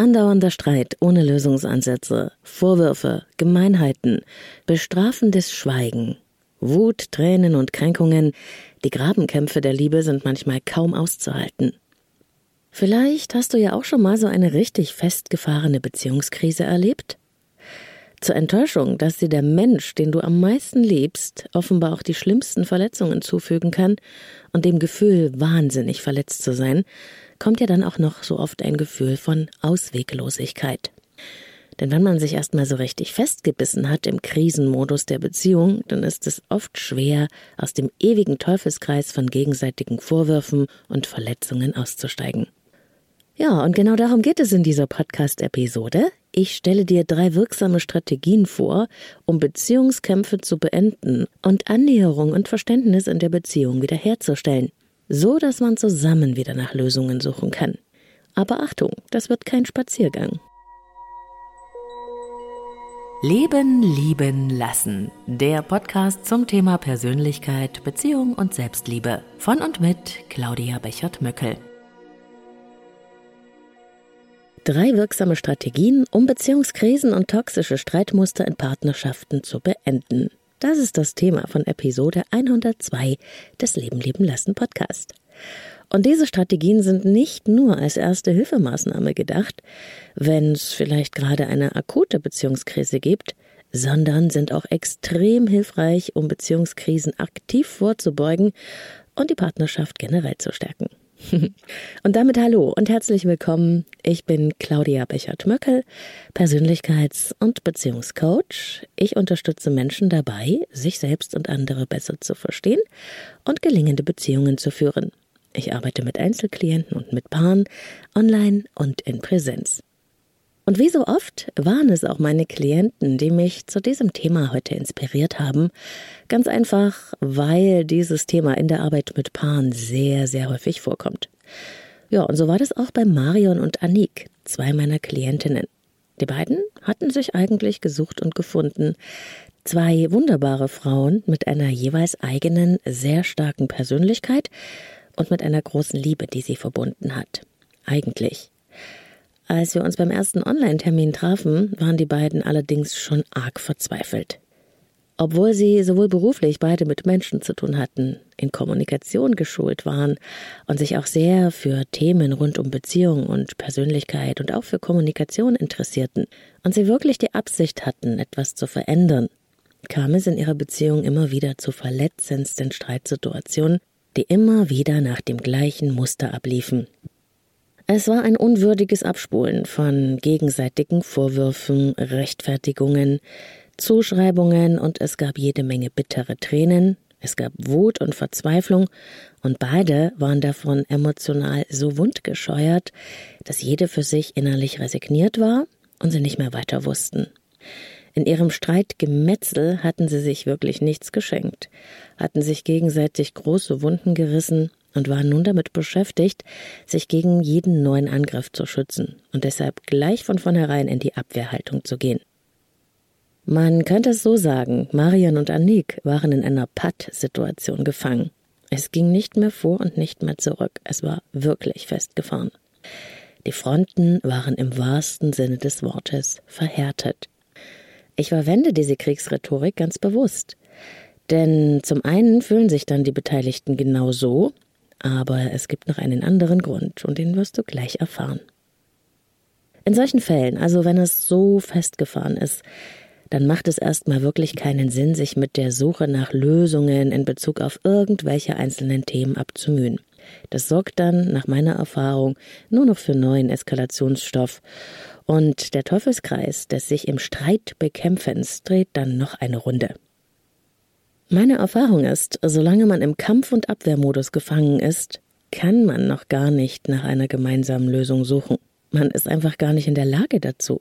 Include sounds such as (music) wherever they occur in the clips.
Andauernder Streit ohne Lösungsansätze, Vorwürfe, Gemeinheiten, bestrafendes Schweigen, Wut, Tränen und Kränkungen, die Grabenkämpfe der Liebe sind manchmal kaum auszuhalten. Vielleicht hast du ja auch schon mal so eine richtig festgefahrene Beziehungskrise erlebt? Zur Enttäuschung, dass dir der Mensch, den du am meisten liebst, offenbar auch die schlimmsten Verletzungen zufügen kann und dem Gefühl, wahnsinnig verletzt zu sein, kommt ja dann auch noch so oft ein Gefühl von Ausweglosigkeit. Denn wenn man sich erstmal so richtig festgebissen hat im Krisenmodus der Beziehung, dann ist es oft schwer, aus dem ewigen Teufelskreis von gegenseitigen Vorwürfen und Verletzungen auszusteigen. Ja, und genau darum geht es in dieser Podcast-Episode. Ich stelle dir drei wirksame Strategien vor, um Beziehungskämpfe zu beenden und Annäherung und Verständnis in der Beziehung wiederherzustellen, so dass man zusammen wieder nach Lösungen suchen kann. Aber Achtung, das wird kein Spaziergang. Leben, lieben, lassen. Der Podcast zum Thema Persönlichkeit, Beziehung und Selbstliebe. Von und mit Claudia Bechert-Möckel. Drei wirksame Strategien, um Beziehungskrisen und toxische Streitmuster in Partnerschaften zu beenden. Das ist das Thema von Episode 102 des Leben leben lassen Podcast. Und diese Strategien sind nicht nur als erste Hilfemaßnahme gedacht, wenn es vielleicht gerade eine akute Beziehungskrise gibt, sondern sind auch extrem hilfreich, um Beziehungskrisen aktiv vorzubeugen und die Partnerschaft generell zu stärken. (laughs) Und damit hallo und herzlich willkommen. Ich bin Claudia Bechert-Möckel, Persönlichkeits- und Beziehungscoach. Ich unterstütze Menschen dabei, sich selbst und andere besser zu verstehen und gelingende Beziehungen zu führen. Ich arbeite mit Einzelklienten und mit Paaren, online und in Präsenz. Und wie so oft waren es auch meine Klienten, die mich zu diesem Thema heute inspiriert haben. Ganz einfach, weil dieses Thema in der Arbeit mit Paaren sehr, sehr häufig vorkommt. Ja, und so war das auch bei Marion und Anik, zwei meiner Klientinnen. Die beiden hatten sich eigentlich gesucht und gefunden. Zwei wunderbare Frauen mit einer jeweils eigenen, sehr starken Persönlichkeit und mit einer großen Liebe, die sie verbunden hat. Eigentlich. Als wir uns beim ersten Online-Termin trafen, waren die beiden allerdings schon arg verzweifelt. Obwohl sie sowohl beruflich beide mit Menschen zu tun hatten, in Kommunikation geschult waren und sich auch sehr für Themen rund um Beziehung und Persönlichkeit und auch für Kommunikation interessierten und sie wirklich die Absicht hatten, etwas zu verändern, kam es in ihrer Beziehung immer wieder zu verletzendsten Streitsituationen, die immer wieder nach dem gleichen Muster abliefen, es war ein unwürdiges Abspulen von gegenseitigen Vorwürfen, Rechtfertigungen, Zuschreibungen und es gab jede Menge bittere Tränen, es gab Wut und Verzweiflung und beide waren davon emotional so wundgescheuert, dass jede für sich innerlich resigniert war und sie nicht mehr weiter wussten. In ihrem Streitgemetzel hatten sie sich wirklich nichts geschenkt, hatten sich gegenseitig große Wunden gerissen und waren nun damit beschäftigt, sich gegen jeden neuen Angriff zu schützen und deshalb gleich von vornherein in die Abwehrhaltung zu gehen. Man könnte es so sagen, Marian und Annik waren in einer Patt-Situation gefangen. Es ging nicht mehr vor und nicht mehr zurück, es war wirklich festgefahren. Die Fronten waren im wahrsten Sinne des Wortes verhärtet. Ich verwende diese Kriegsrhetorik ganz bewusst. Denn zum einen fühlen sich dann die Beteiligten genau so, aber es gibt noch einen anderen Grund und den wirst du gleich erfahren. In solchen Fällen, also wenn es so festgefahren ist, dann macht es erstmal wirklich keinen Sinn, sich mit der Suche nach Lösungen in Bezug auf irgendwelche einzelnen Themen abzumühen. Das sorgt dann, nach meiner Erfahrung, nur noch für neuen Eskalationsstoff. Und der Teufelskreis des sich im Streit bekämpfens dreht dann noch eine Runde. Meine Erfahrung ist, solange man im Kampf- und Abwehrmodus gefangen ist, kann man noch gar nicht nach einer gemeinsamen Lösung suchen. Man ist einfach gar nicht in der Lage dazu.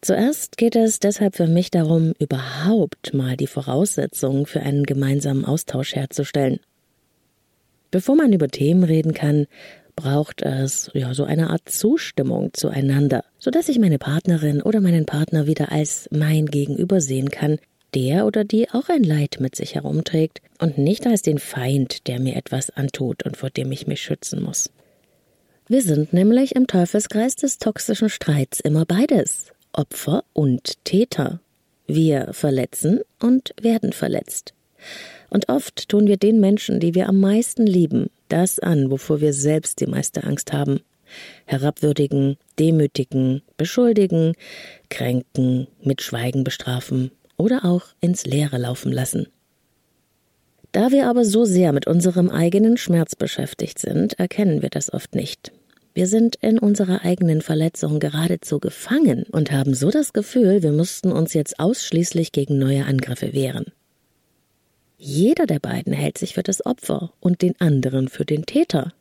Zuerst geht es deshalb für mich darum, überhaupt mal die Voraussetzungen für einen gemeinsamen Austausch herzustellen. Bevor man über Themen reden kann, braucht es ja so eine Art Zustimmung zueinander, so dass ich meine Partnerin oder meinen Partner wieder als mein Gegenüber sehen kann, der oder die auch ein Leid mit sich herumträgt und nicht als den Feind, der mir etwas antut und vor dem ich mich schützen muss. Wir sind nämlich im Teufelskreis des toxischen Streits immer beides, Opfer und Täter. Wir verletzen und werden verletzt. Und oft tun wir den Menschen, die wir am meisten lieben, das an, wovor wir selbst die meiste Angst haben. Herabwürdigen, demütigen, beschuldigen, kränken, mit Schweigen bestrafen oder auch ins Leere laufen lassen. Da wir aber so sehr mit unserem eigenen Schmerz beschäftigt sind, erkennen wir das oft nicht. Wir sind in unserer eigenen Verletzung geradezu gefangen und haben so das Gefühl, wir müssten uns jetzt ausschließlich gegen neue Angriffe wehren. Jeder der beiden hält sich für das Opfer und den anderen für den Täter.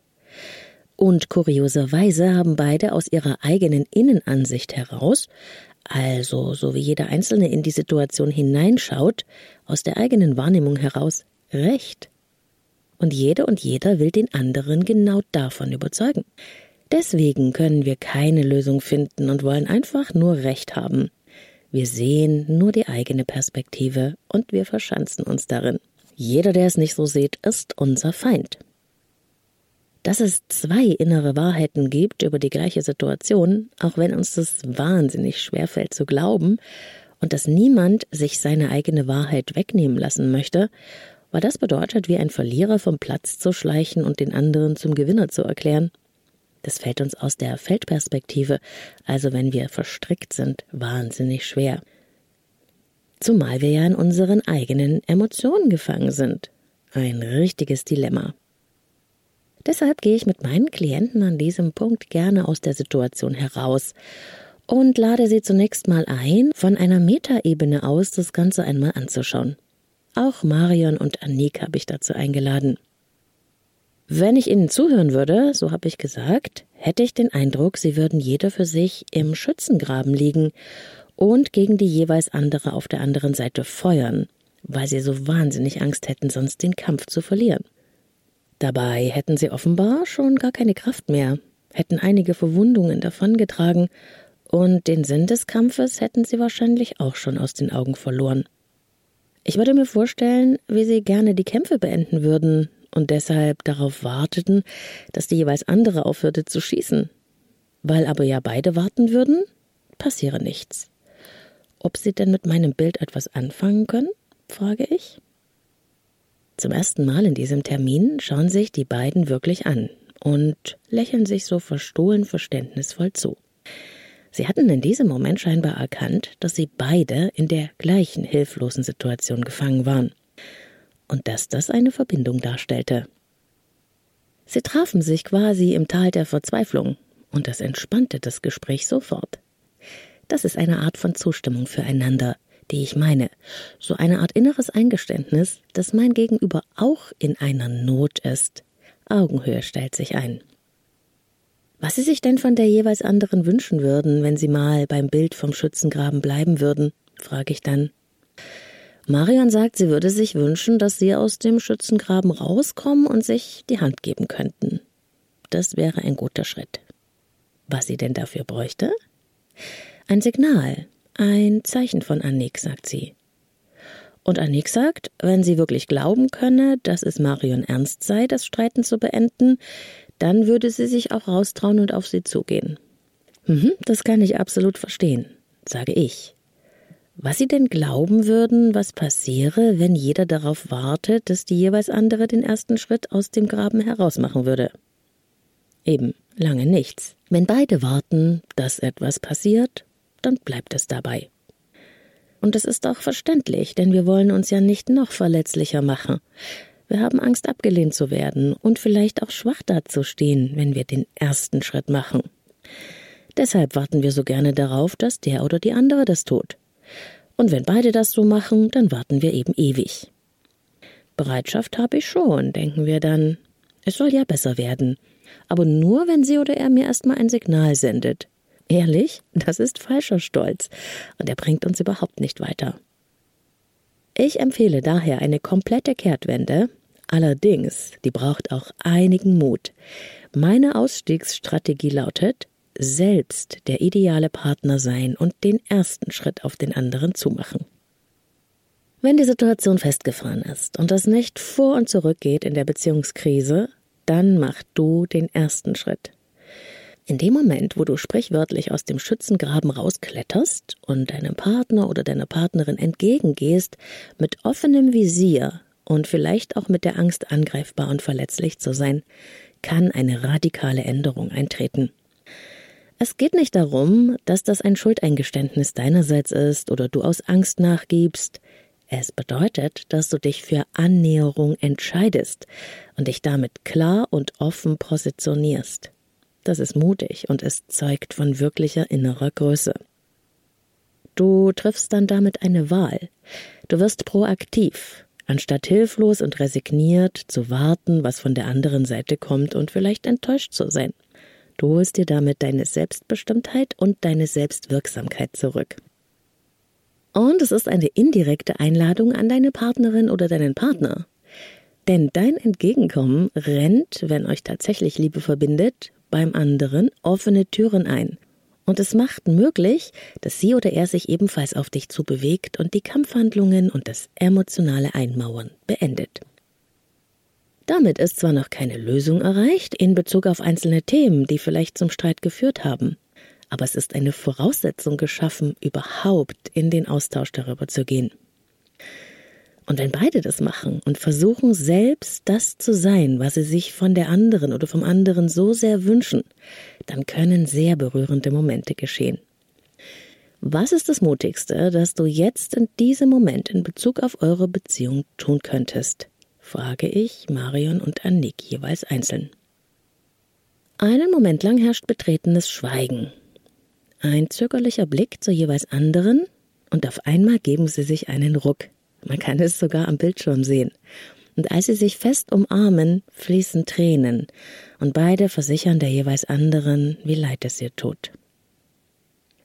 Und kurioserweise haben beide aus ihrer eigenen Innenansicht heraus, also so wie jeder Einzelne in die Situation hineinschaut, aus der eigenen Wahrnehmung heraus Recht. Und jede und jeder will den anderen genau davon überzeugen. Deswegen können wir keine Lösung finden und wollen einfach nur Recht haben. Wir sehen nur die eigene Perspektive und wir verschanzen uns darin. Jeder, der es nicht so sieht, ist unser Feind. Dass es zwei innere Wahrheiten gibt über die gleiche Situation, auch wenn uns das wahnsinnig schwerfällt zu glauben, und dass niemand sich seine eigene Wahrheit wegnehmen lassen möchte, weil das bedeutet, wie ein Verlierer vom Platz zu schleichen und den anderen zum Gewinner zu erklären, das fällt uns aus der Feldperspektive, also wenn wir verstrickt sind, wahnsinnig schwer. Zumal wir ja in unseren eigenen Emotionen gefangen sind. Ein richtiges Dilemma. Deshalb gehe ich mit meinen Klienten an diesem Punkt gerne aus der Situation heraus und lade sie zunächst mal ein, von einer Metaebene aus das Ganze einmal anzuschauen. Auch Marion und Annik habe ich dazu eingeladen. Wenn ich Ihnen zuhören würde, so habe ich gesagt, hätte ich den Eindruck, Sie würden jeder für sich im Schützengraben liegen und gegen die jeweils andere auf der anderen Seite feuern, weil Sie so wahnsinnig Angst hätten, sonst den Kampf zu verlieren. Dabei hätten Sie offenbar schon gar keine Kraft mehr, hätten einige Verwundungen davongetragen und den Sinn des Kampfes hätten Sie wahrscheinlich auch schon aus den Augen verloren. Ich würde mir vorstellen, wie Sie gerne die Kämpfe beenden würden, und deshalb darauf warteten, dass die jeweils andere aufhörte zu schießen. Weil aber ja beide warten würden, passiere nichts. Ob sie denn mit meinem Bild etwas anfangen können? frage ich. Zum ersten Mal in diesem Termin schauen sich die beiden wirklich an und lächeln sich so verstohlen verständnisvoll zu. Sie hatten in diesem Moment scheinbar erkannt, dass sie beide in der gleichen hilflosen Situation gefangen waren und dass das eine Verbindung darstellte. Sie trafen sich quasi im Tal der Verzweiflung, und das entspannte das Gespräch sofort. Das ist eine Art von Zustimmung füreinander, die ich meine, so eine Art inneres Eingeständnis, dass mein Gegenüber auch in einer Not ist. Augenhöhe stellt sich ein. Was Sie sich denn von der jeweils anderen wünschen würden, wenn Sie mal beim Bild vom Schützengraben bleiben würden, frage ich dann. Marion sagt, sie würde sich wünschen, dass sie aus dem Schützengraben rauskommen und sich die Hand geben könnten. Das wäre ein guter Schritt. Was sie denn dafür bräuchte? Ein Signal, ein Zeichen von Annik, sagt sie. Und Annik sagt, wenn sie wirklich glauben könne, dass es Marion ernst sei, das Streiten zu beenden, dann würde sie sich auch raustrauen und auf sie zugehen. Mhm, das kann ich absolut verstehen, sage ich was Sie denn glauben würden, was passiere, wenn jeder darauf wartet, dass die jeweils andere den ersten Schritt aus dem Graben herausmachen würde. Eben, lange nichts. Wenn beide warten, dass etwas passiert, dann bleibt es dabei. Und es ist auch verständlich, denn wir wollen uns ja nicht noch verletzlicher machen. Wir haben Angst, abgelehnt zu werden und vielleicht auch schwach dazustehen, wenn wir den ersten Schritt machen. Deshalb warten wir so gerne darauf, dass der oder die andere das tut. Und wenn beide das so machen, dann warten wir eben ewig. Bereitschaft habe ich schon, denken wir dann. Es soll ja besser werden. Aber nur, wenn sie oder er mir erstmal ein Signal sendet. Ehrlich, das ist falscher Stolz. Und er bringt uns überhaupt nicht weiter. Ich empfehle daher eine komplette Kehrtwende. Allerdings, die braucht auch einigen Mut. Meine Ausstiegsstrategie lautet, selbst der ideale Partner sein und den ersten Schritt auf den anderen zumachen. Wenn die Situation festgefahren ist und das nicht vor und zurück geht in der Beziehungskrise, dann mach du den ersten Schritt. In dem Moment, wo du sprichwörtlich aus dem Schützengraben rauskletterst und deinem Partner oder deiner Partnerin entgegengehst, mit offenem Visier und vielleicht auch mit der Angst angreifbar und verletzlich zu sein, kann eine radikale Änderung eintreten. Es geht nicht darum, dass das ein Schuldeingeständnis deinerseits ist oder du aus Angst nachgibst. Es bedeutet, dass du dich für Annäherung entscheidest und dich damit klar und offen positionierst. Das ist mutig und es zeugt von wirklicher innerer Größe. Du triffst dann damit eine Wahl. Du wirst proaktiv, anstatt hilflos und resigniert zu warten, was von der anderen Seite kommt und vielleicht enttäuscht zu sein. Du holst dir damit deine Selbstbestimmtheit und deine Selbstwirksamkeit zurück. Und es ist eine indirekte Einladung an deine Partnerin oder deinen Partner. Denn dein Entgegenkommen rennt, wenn euch tatsächlich Liebe verbindet, beim anderen offene Türen ein. Und es macht möglich, dass sie oder er sich ebenfalls auf dich zubewegt und die Kampfhandlungen und das emotionale Einmauern beendet. Damit ist zwar noch keine Lösung erreicht in Bezug auf einzelne Themen, die vielleicht zum Streit geführt haben, aber es ist eine Voraussetzung geschaffen, überhaupt in den Austausch darüber zu gehen. Und wenn beide das machen und versuchen selbst das zu sein, was sie sich von der anderen oder vom anderen so sehr wünschen, dann können sehr berührende Momente geschehen. Was ist das Mutigste, das du jetzt in diesem Moment in Bezug auf eure Beziehung tun könntest? frage ich Marion und Annick jeweils einzeln. Einen Moment lang herrscht betretenes Schweigen. Ein zögerlicher Blick zur jeweils anderen, und auf einmal geben sie sich einen Ruck. Man kann es sogar am Bildschirm sehen. Und als sie sich fest umarmen, fließen Tränen, und beide versichern der jeweils anderen, wie leid es ihr tut.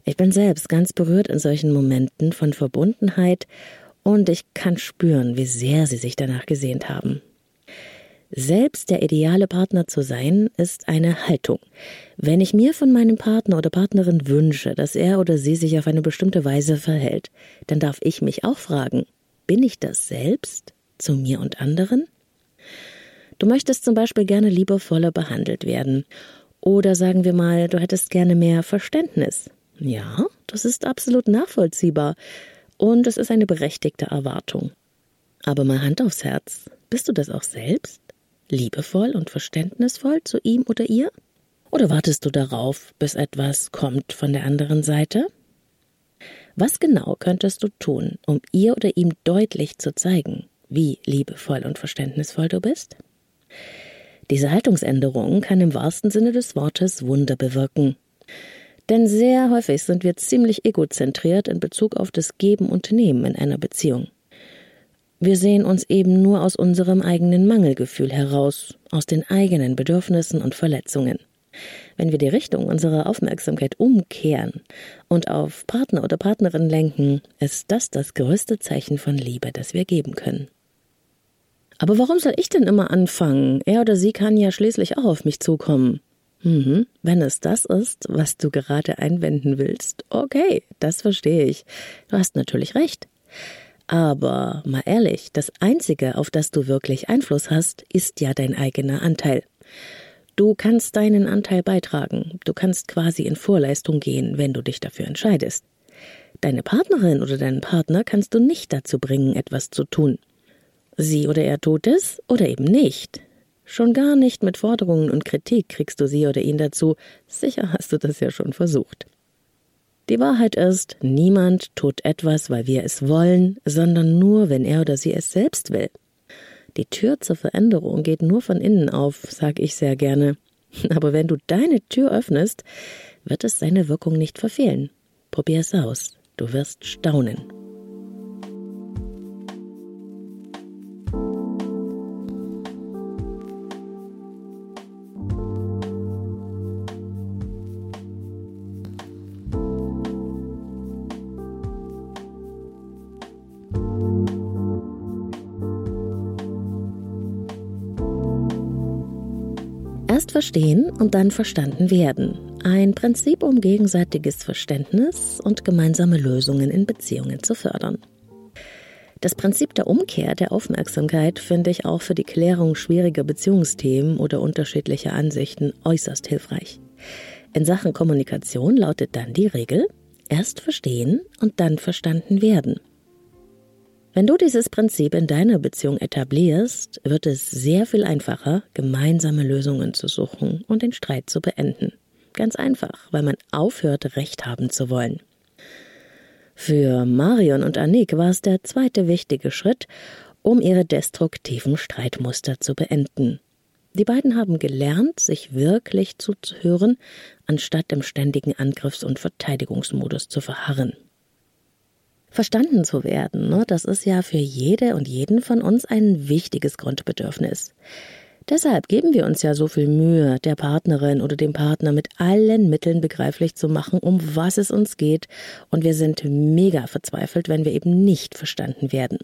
Ich bin selbst ganz berührt in solchen Momenten von Verbundenheit und ich kann spüren, wie sehr sie sich danach gesehnt haben. Selbst der ideale Partner zu sein, ist eine Haltung. Wenn ich mir von meinem Partner oder Partnerin wünsche, dass er oder sie sich auf eine bestimmte Weise verhält, dann darf ich mich auch fragen, bin ich das selbst zu mir und anderen? Du möchtest zum Beispiel gerne liebevoller behandelt werden. Oder sagen wir mal, du hättest gerne mehr Verständnis. Ja, das ist absolut nachvollziehbar und es ist eine berechtigte Erwartung. Aber mal Hand aufs Herz, bist du das auch selbst? Liebevoll und verständnisvoll zu ihm oder ihr? Oder wartest du darauf, bis etwas kommt von der anderen Seite? Was genau könntest du tun, um ihr oder ihm deutlich zu zeigen, wie liebevoll und verständnisvoll du bist? Diese Haltungsänderung kann im wahrsten Sinne des Wortes Wunder bewirken. Denn sehr häufig sind wir ziemlich egozentriert in Bezug auf das Geben und Nehmen in einer Beziehung. Wir sehen uns eben nur aus unserem eigenen Mangelgefühl heraus, aus den eigenen Bedürfnissen und Verletzungen. Wenn wir die Richtung unserer Aufmerksamkeit umkehren und auf Partner oder Partnerin lenken, ist das das größte Zeichen von Liebe, das wir geben können. Aber warum soll ich denn immer anfangen? Er oder sie kann ja schließlich auch auf mich zukommen. Mhm. Wenn es das ist, was du gerade einwenden willst, okay, das verstehe ich. Du hast natürlich recht. Aber mal ehrlich, das Einzige, auf das du wirklich Einfluss hast, ist ja dein eigener Anteil. Du kannst deinen Anteil beitragen, du kannst quasi in Vorleistung gehen, wenn du dich dafür entscheidest. Deine Partnerin oder deinen Partner kannst du nicht dazu bringen, etwas zu tun. Sie oder er tut es oder eben nicht. Schon gar nicht mit Forderungen und Kritik kriegst du sie oder ihn dazu. Sicher hast du das ja schon versucht. Die Wahrheit ist, niemand tut etwas, weil wir es wollen, sondern nur, wenn er oder sie es selbst will. Die Tür zur Veränderung geht nur von innen auf, sag ich sehr gerne. (laughs) Aber wenn du deine Tür öffnest, wird es seine Wirkung nicht verfehlen. Probier es aus. Du wirst staunen. Verstehen und dann verstanden werden. Ein Prinzip, um gegenseitiges Verständnis und gemeinsame Lösungen in Beziehungen zu fördern. Das Prinzip der Umkehr der Aufmerksamkeit finde ich auch für die Klärung schwieriger Beziehungsthemen oder unterschiedlicher Ansichten äußerst hilfreich. In Sachen Kommunikation lautet dann die Regel, erst verstehen und dann verstanden werden. Wenn du dieses Prinzip in deiner Beziehung etablierst, wird es sehr viel einfacher, gemeinsame Lösungen zu suchen und den Streit zu beenden. Ganz einfach, weil man aufhört, Recht haben zu wollen. Für Marion und Annick war es der zweite wichtige Schritt, um ihre destruktiven Streitmuster zu beenden. Die beiden haben gelernt, sich wirklich zuzuhören, anstatt im ständigen Angriffs- und Verteidigungsmodus zu verharren verstanden zu werden. Ne? Das ist ja für jede und jeden von uns ein wichtiges Grundbedürfnis. Deshalb geben wir uns ja so viel Mühe, der Partnerin oder dem Partner mit allen Mitteln begreiflich zu machen, um was es uns geht, und wir sind mega verzweifelt, wenn wir eben nicht verstanden werden.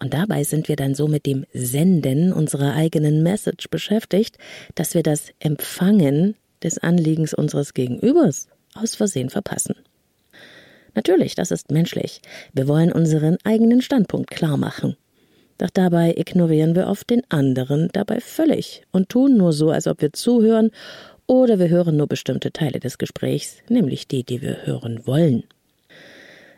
Und dabei sind wir dann so mit dem Senden unserer eigenen Message beschäftigt, dass wir das Empfangen des Anliegens unseres Gegenübers aus Versehen verpassen. Natürlich, das ist menschlich. Wir wollen unseren eigenen Standpunkt klar machen. Doch dabei ignorieren wir oft den anderen dabei völlig und tun nur so, als ob wir zuhören, oder wir hören nur bestimmte Teile des Gesprächs, nämlich die, die wir hören wollen.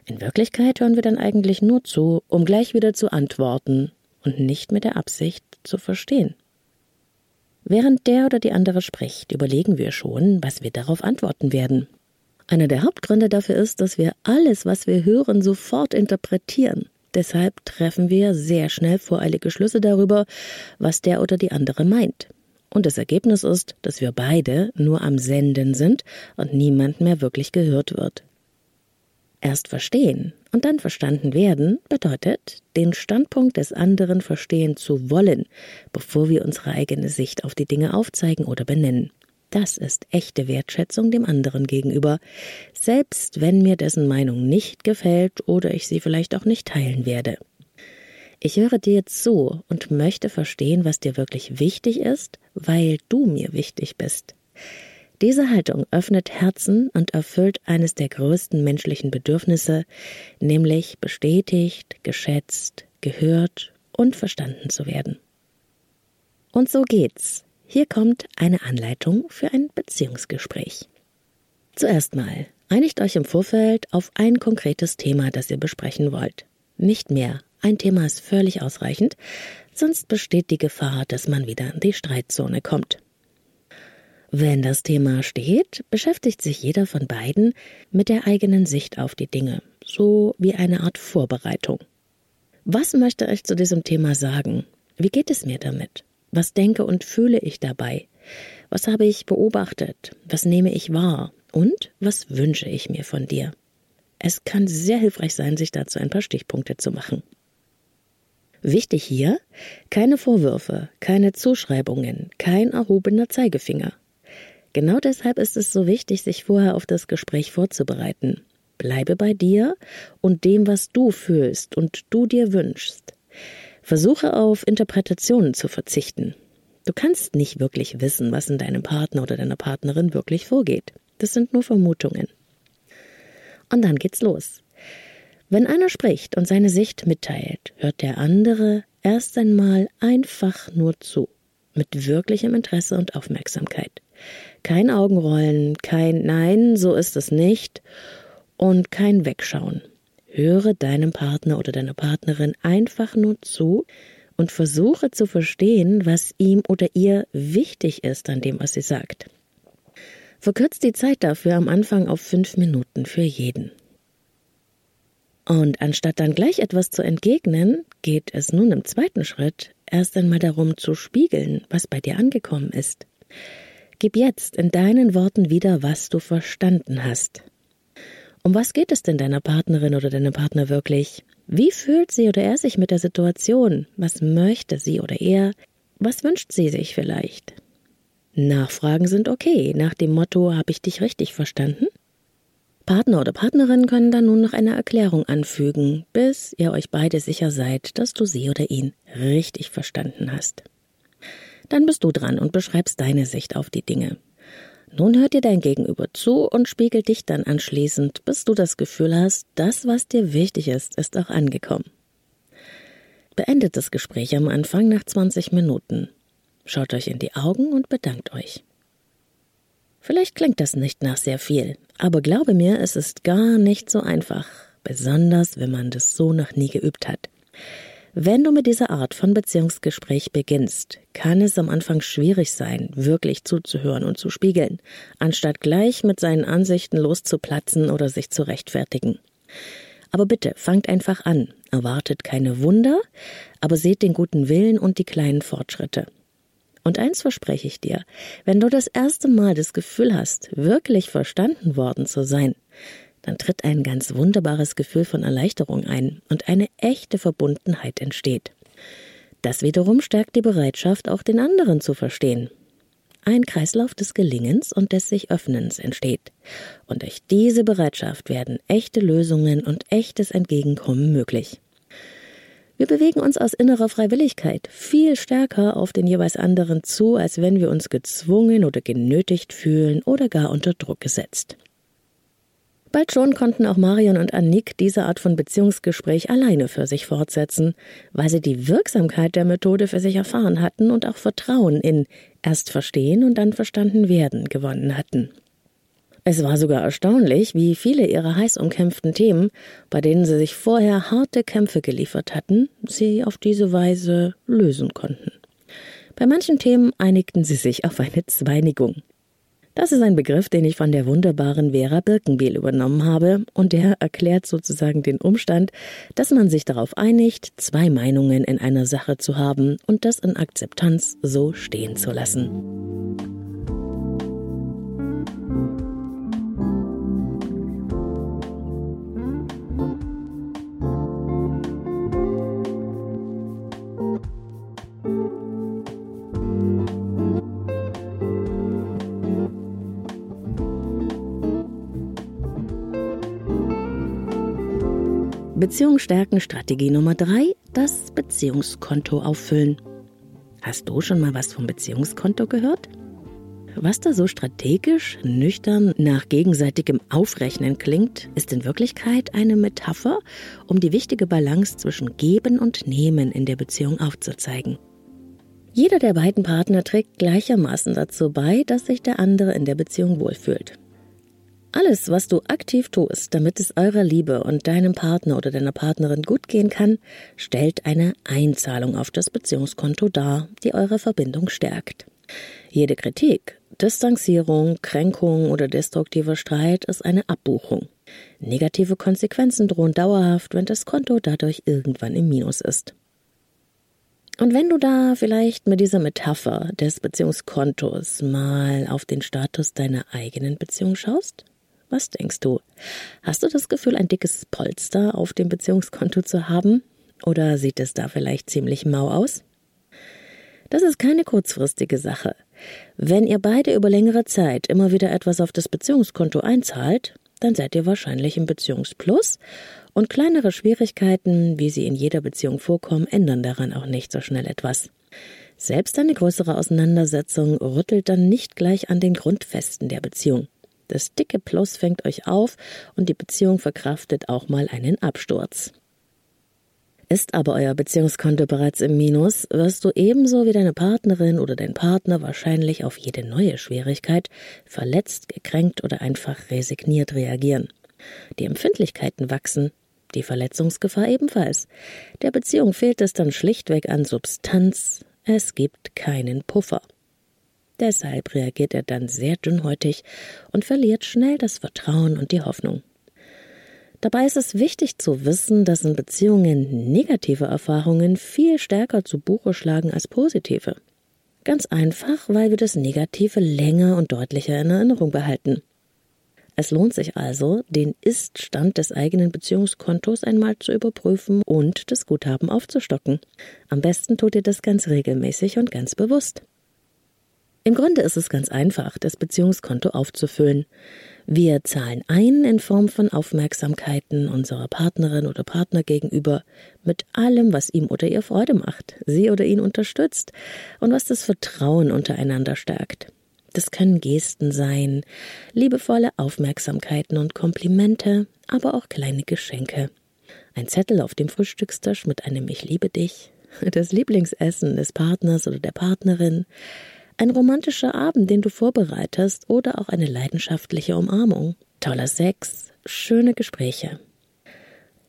In Wirklichkeit hören wir dann eigentlich nur zu, um gleich wieder zu antworten und nicht mit der Absicht zu verstehen. Während der oder die andere spricht, überlegen wir schon, was wir darauf antworten werden. Einer der Hauptgründe dafür ist, dass wir alles, was wir hören, sofort interpretieren. Deshalb treffen wir sehr schnell voreilige Schlüsse darüber, was der oder die andere meint. Und das Ergebnis ist, dass wir beide nur am Senden sind und niemand mehr wirklich gehört wird. Erst verstehen und dann verstanden werden bedeutet, den Standpunkt des anderen verstehen zu wollen, bevor wir unsere eigene Sicht auf die Dinge aufzeigen oder benennen. Das ist echte Wertschätzung dem anderen gegenüber, selbst wenn mir dessen Meinung nicht gefällt oder ich sie vielleicht auch nicht teilen werde. Ich höre dir zu und möchte verstehen, was dir wirklich wichtig ist, weil du mir wichtig bist. Diese Haltung öffnet Herzen und erfüllt eines der größten menschlichen Bedürfnisse, nämlich bestätigt, geschätzt, gehört und verstanden zu werden. Und so geht's hier kommt eine Anleitung für ein Beziehungsgespräch. Zuerst mal, einigt euch im Vorfeld auf ein konkretes Thema, das ihr besprechen wollt. Nicht mehr. Ein Thema ist völlig ausreichend, sonst besteht die Gefahr, dass man wieder in die Streitzone kommt. Wenn das Thema steht, beschäftigt sich jeder von beiden mit der eigenen Sicht auf die Dinge, so wie eine Art Vorbereitung. Was möchte ich zu diesem Thema sagen? Wie geht es mir damit? Was denke und fühle ich dabei? Was habe ich beobachtet? Was nehme ich wahr? Und was wünsche ich mir von dir? Es kann sehr hilfreich sein, sich dazu ein paar Stichpunkte zu machen. Wichtig hier, keine Vorwürfe, keine Zuschreibungen, kein erhobener Zeigefinger. Genau deshalb ist es so wichtig, sich vorher auf das Gespräch vorzubereiten. Bleibe bei dir und dem, was du fühlst und du dir wünschst. Versuche auf Interpretationen zu verzichten. Du kannst nicht wirklich wissen, was in deinem Partner oder deiner Partnerin wirklich vorgeht. Das sind nur Vermutungen. Und dann geht's los. Wenn einer spricht und seine Sicht mitteilt, hört der andere erst einmal einfach nur zu, mit wirklichem Interesse und Aufmerksamkeit. Kein Augenrollen, kein Nein, so ist es nicht und kein Wegschauen. Höre deinem Partner oder deiner Partnerin einfach nur zu und versuche zu verstehen, was ihm oder ihr wichtig ist an dem, was sie sagt. Verkürzt die Zeit dafür am Anfang auf fünf Minuten für jeden. Und anstatt dann gleich etwas zu entgegnen, geht es nun im zweiten Schritt erst einmal darum zu spiegeln, was bei dir angekommen ist. Gib jetzt in deinen Worten wieder, was du verstanden hast. Um was geht es denn deiner Partnerin oder deinem Partner wirklich? Wie fühlt sie oder er sich mit der Situation? Was möchte sie oder er? Was wünscht sie sich vielleicht? Nachfragen sind okay, nach dem Motto, habe ich dich richtig verstanden? Partner oder Partnerin können dann nun noch eine Erklärung anfügen, bis ihr euch beide sicher seid, dass du sie oder ihn richtig verstanden hast. Dann bist du dran und beschreibst deine Sicht auf die Dinge. Nun hört dir dein Gegenüber zu und spiegelt dich dann anschließend, bis du das Gefühl hast, das, was dir wichtig ist, ist auch angekommen. Beendet das Gespräch am Anfang nach 20 Minuten. Schaut euch in die Augen und bedankt euch. Vielleicht klingt das nicht nach sehr viel, aber glaube mir, es ist gar nicht so einfach, besonders wenn man das so noch nie geübt hat. Wenn du mit dieser Art von Beziehungsgespräch beginnst, kann es am Anfang schwierig sein, wirklich zuzuhören und zu spiegeln, anstatt gleich mit seinen Ansichten loszuplatzen oder sich zu rechtfertigen. Aber bitte, fangt einfach an, erwartet keine Wunder, aber seht den guten Willen und die kleinen Fortschritte. Und eins verspreche ich dir, wenn du das erste Mal das Gefühl hast, wirklich verstanden worden zu sein, dann tritt ein ganz wunderbares Gefühl von Erleichterung ein und eine echte Verbundenheit entsteht. Das wiederum stärkt die Bereitschaft, auch den anderen zu verstehen. Ein Kreislauf des Gelingens und des sich Öffnens entsteht. Und durch diese Bereitschaft werden echte Lösungen und echtes Entgegenkommen möglich. Wir bewegen uns aus innerer Freiwilligkeit viel stärker auf den jeweils anderen zu, als wenn wir uns gezwungen oder genötigt fühlen oder gar unter Druck gesetzt. Bald schon konnten auch Marion und Annick diese Art von Beziehungsgespräch alleine für sich fortsetzen, weil sie die Wirksamkeit der Methode für sich erfahren hatten und auch Vertrauen in erst verstehen und dann verstanden werden gewonnen hatten. Es war sogar erstaunlich, wie viele ihrer heiß umkämpften Themen, bei denen sie sich vorher harte Kämpfe geliefert hatten, sie auf diese Weise lösen konnten. Bei manchen Themen einigten sie sich auf eine Zweinigung. Das ist ein Begriff, den ich von der wunderbaren Vera Birkenbiel übernommen habe, und der erklärt sozusagen den Umstand, dass man sich darauf einigt, zwei Meinungen in einer Sache zu haben und das in Akzeptanz so stehen zu lassen. Beziehung stärken Strategie Nummer drei, das Beziehungskonto auffüllen. Hast du schon mal was vom Beziehungskonto gehört? Was da so strategisch, nüchtern nach gegenseitigem Aufrechnen klingt, ist in Wirklichkeit eine Metapher, um die wichtige Balance zwischen Geben und Nehmen in der Beziehung aufzuzeigen. Jeder der beiden Partner trägt gleichermaßen dazu bei, dass sich der andere in der Beziehung wohlfühlt. Alles, was du aktiv tust, damit es eurer Liebe und deinem Partner oder deiner Partnerin gut gehen kann, stellt eine Einzahlung auf das Beziehungskonto dar, die eure Verbindung stärkt. Jede Kritik, Distanzierung, Kränkung oder destruktiver Streit ist eine Abbuchung. Negative Konsequenzen drohen dauerhaft, wenn das Konto dadurch irgendwann im Minus ist. Und wenn du da vielleicht mit dieser Metapher des Beziehungskontos mal auf den Status deiner eigenen Beziehung schaust, was denkst du? Hast du das Gefühl, ein dickes Polster auf dem Beziehungskonto zu haben? Oder sieht es da vielleicht ziemlich mau aus? Das ist keine kurzfristige Sache. Wenn ihr beide über längere Zeit immer wieder etwas auf das Beziehungskonto einzahlt, dann seid ihr wahrscheinlich im Beziehungsplus und kleinere Schwierigkeiten, wie sie in jeder Beziehung vorkommen, ändern daran auch nicht so schnell etwas. Selbst eine größere Auseinandersetzung rüttelt dann nicht gleich an den Grundfesten der Beziehung. Das dicke Plus fängt euch auf und die Beziehung verkraftet auch mal einen Absturz. Ist aber euer Beziehungskonto bereits im Minus, wirst du ebenso wie deine Partnerin oder dein Partner wahrscheinlich auf jede neue Schwierigkeit verletzt, gekränkt oder einfach resigniert reagieren. Die Empfindlichkeiten wachsen, die Verletzungsgefahr ebenfalls. Der Beziehung fehlt es dann schlichtweg an Substanz, es gibt keinen Puffer. Deshalb reagiert er dann sehr dünnhäutig und verliert schnell das Vertrauen und die Hoffnung. Dabei ist es wichtig zu wissen, dass in Beziehungen negative Erfahrungen viel stärker zu Buche schlagen als positive. Ganz einfach, weil wir das Negative länger und deutlicher in Erinnerung behalten. Es lohnt sich also, den Ist-Stand des eigenen Beziehungskontos einmal zu überprüfen und das Guthaben aufzustocken. Am besten tut ihr das ganz regelmäßig und ganz bewusst. Im Grunde ist es ganz einfach, das Beziehungskonto aufzufüllen. Wir zahlen ein in Form von Aufmerksamkeiten unserer Partnerin oder Partner gegenüber, mit allem, was ihm oder ihr Freude macht, sie oder ihn unterstützt und was das Vertrauen untereinander stärkt. Das können Gesten sein, liebevolle Aufmerksamkeiten und Komplimente, aber auch kleine Geschenke. Ein Zettel auf dem Frühstückstisch mit einem Ich liebe dich, das Lieblingsessen des Partners oder der Partnerin, ein romantischer Abend, den du vorbereitest oder auch eine leidenschaftliche Umarmung. Toller Sex, schöne Gespräche.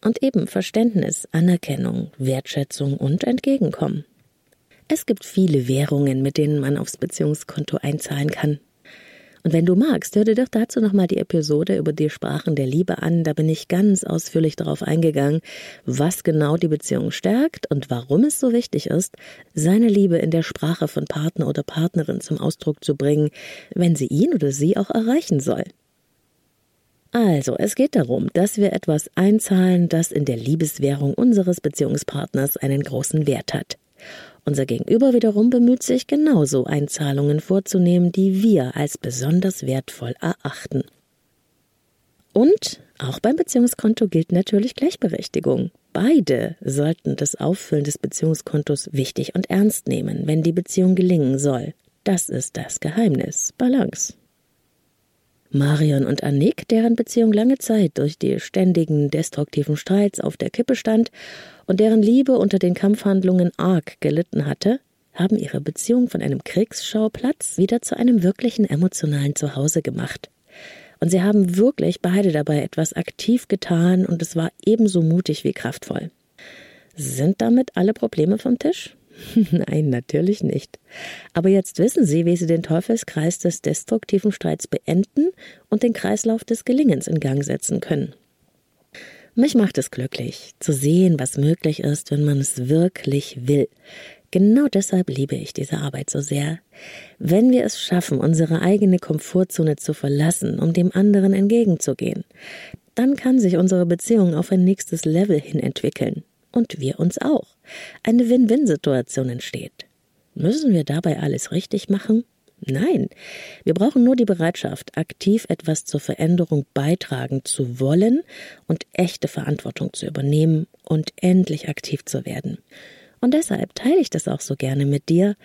Und eben Verständnis, Anerkennung, Wertschätzung und Entgegenkommen. Es gibt viele Währungen, mit denen man aufs Beziehungskonto einzahlen kann. Und wenn du magst, hör dir doch dazu nochmal die Episode über die Sprachen der Liebe an. Da bin ich ganz ausführlich darauf eingegangen, was genau die Beziehung stärkt und warum es so wichtig ist, seine Liebe in der Sprache von Partner oder Partnerin zum Ausdruck zu bringen, wenn sie ihn oder sie auch erreichen soll. Also, es geht darum, dass wir etwas einzahlen, das in der Liebeswährung unseres Beziehungspartners einen großen Wert hat. Unser Gegenüber wiederum bemüht sich genauso Einzahlungen vorzunehmen, die wir als besonders wertvoll erachten. Und auch beim Beziehungskonto gilt natürlich Gleichberechtigung. Beide sollten das Auffüllen des Beziehungskontos wichtig und ernst nehmen, wenn die Beziehung gelingen soll. Das ist das Geheimnis. Balance. Marion und Annick, deren Beziehung lange Zeit durch die ständigen destruktiven Streits auf der Kippe stand und deren Liebe unter den Kampfhandlungen arg gelitten hatte, haben ihre Beziehung von einem Kriegsschauplatz wieder zu einem wirklichen emotionalen Zuhause gemacht. Und sie haben wirklich beide dabei etwas aktiv getan und es war ebenso mutig wie kraftvoll. Sind damit alle Probleme vom Tisch? (laughs) Nein, natürlich nicht. Aber jetzt wissen Sie, wie Sie den Teufelskreis des destruktiven Streits beenden und den Kreislauf des Gelingens in Gang setzen können. Mich macht es glücklich, zu sehen, was möglich ist, wenn man es wirklich will. Genau deshalb liebe ich diese Arbeit so sehr. Wenn wir es schaffen, unsere eigene Komfortzone zu verlassen, um dem anderen entgegenzugehen, dann kann sich unsere Beziehung auf ein nächstes Level hin entwickeln und wir uns auch. Eine Win-Win-Situation entsteht. Müssen wir dabei alles richtig machen? Nein, wir brauchen nur die Bereitschaft, aktiv etwas zur Veränderung beitragen zu wollen und echte Verantwortung zu übernehmen und endlich aktiv zu werden. Und deshalb teile ich das auch so gerne mit dir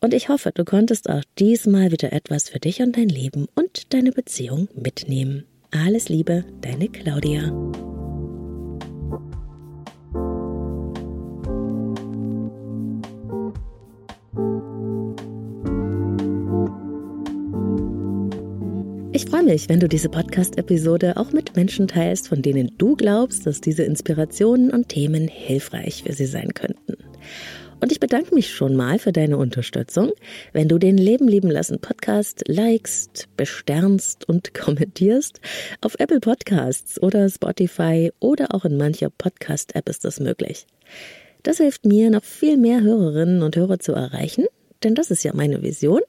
und ich hoffe, du konntest auch diesmal wieder etwas für dich und dein Leben und deine Beziehung mitnehmen. Alles Liebe, deine Claudia. Ich freue mich, wenn du diese Podcast-Episode auch mit Menschen teilst, von denen du glaubst, dass diese Inspirationen und Themen hilfreich für sie sein könnten. Und ich bedanke mich schon mal für deine Unterstützung, wenn du den Leben lieben lassen Podcast likest, besternst und (laughs) kommentierst. Auf Apple Podcasts oder Spotify oder auch in mancher Podcast-App ist das möglich. Das hilft mir, noch viel mehr Hörerinnen und Hörer zu erreichen, denn das ist ja meine Vision.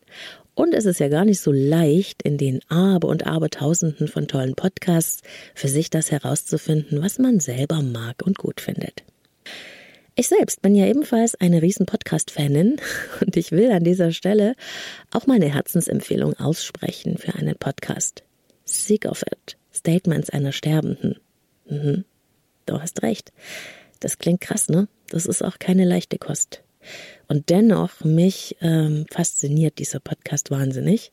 Und es ist ja gar nicht so leicht, in den Aber und Abertausenden von tollen Podcasts für sich das herauszufinden, was man selber mag und gut findet. Ich selbst bin ja ebenfalls eine riesen Podcast-Fanin (laughs) und ich will an dieser Stelle auch meine Herzensempfehlung aussprechen für einen Podcast. Sick of It. Statements einer Sterbenden. Mhm. Du hast recht. Das klingt krass, ne? Das ist auch keine leichte Kost. Und dennoch, mich ähm, fasziniert dieser Podcast wahnsinnig.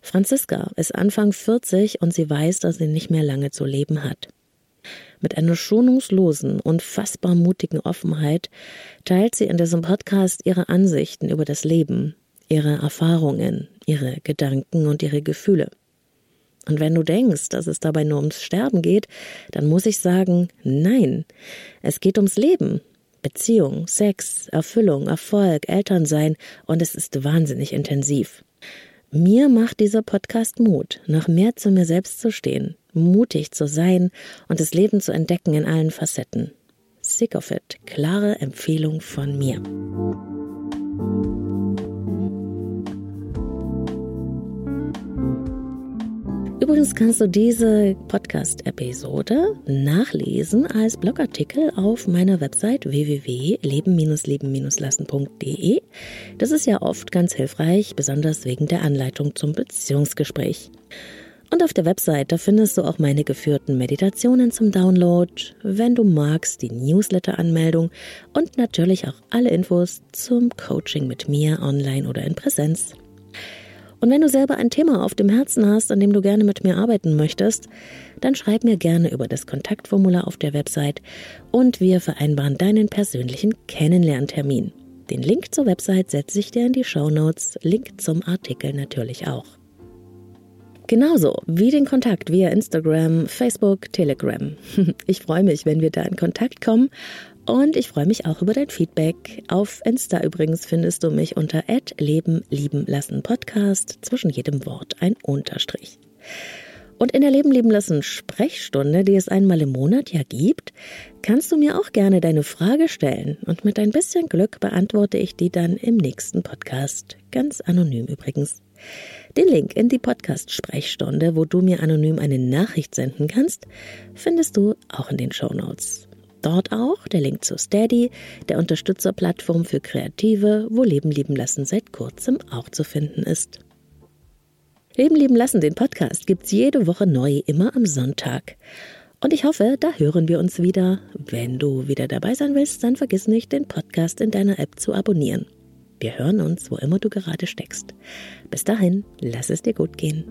Franziska ist Anfang 40 und sie weiß, dass sie nicht mehr lange zu leben hat. Mit einer schonungslosen, unfassbar mutigen Offenheit teilt sie in diesem Podcast ihre Ansichten über das Leben, ihre Erfahrungen, ihre Gedanken und ihre Gefühle. Und wenn du denkst, dass es dabei nur ums Sterben geht, dann muss ich sagen, nein, es geht ums Leben, Beziehung, Sex, Erfüllung, Erfolg, Elternsein und es ist wahnsinnig intensiv. Mir macht dieser Podcast Mut, noch mehr zu mir selbst zu stehen, mutig zu sein und das Leben zu entdecken in allen Facetten. Sick of it, klare Empfehlung von mir. Übrigens kannst du diese Podcast-Episode nachlesen als Blogartikel auf meiner Website www.leben-leben-lassen.de. Das ist ja oft ganz hilfreich, besonders wegen der Anleitung zum Beziehungsgespräch. Und auf der Website, da findest du auch meine geführten Meditationen zum Download, wenn du magst, die Newsletter-Anmeldung und natürlich auch alle Infos zum Coaching mit mir online oder in Präsenz. Und wenn du selber ein Thema auf dem Herzen hast, an dem du gerne mit mir arbeiten möchtest, dann schreib mir gerne über das Kontaktformular auf der Website und wir vereinbaren deinen persönlichen Kennenlerntermin. Den Link zur Website setze ich dir in die Show Notes, Link zum Artikel natürlich auch. Genauso wie den Kontakt via Instagram, Facebook, Telegram. (laughs) Ich freue mich, wenn wir da in Kontakt kommen und ich freue mich auch über dein Feedback. Auf Insta übrigens findest du mich unter Leben lieben lassen Podcast, zwischen jedem Wort ein Unterstrich. Und in der Leben lieben lassen Sprechstunde, die es einmal im Monat ja gibt, kannst du mir auch gerne deine Frage stellen und mit ein bisschen Glück beantworte ich die dann im nächsten Podcast. Ganz anonym übrigens. Den Link in die Podcast Sprechstunde, wo du mir anonym eine Nachricht senden kannst, findest du auch in den Show Notes. Dort auch der Link zu Steady, der Unterstützerplattform für Kreative, wo Leben lieben lassen seit kurzem auch zu finden ist. Leben lieben lassen, den Podcast gibt's jede Woche neu, immer am Sonntag. Und ich hoffe, da hören wir uns wieder. Wenn du wieder dabei sein willst, dann vergiss nicht, den Podcast in deiner App zu abonnieren. Wir hören uns, wo immer du gerade steckst. Bis dahin, lass es dir gut gehen.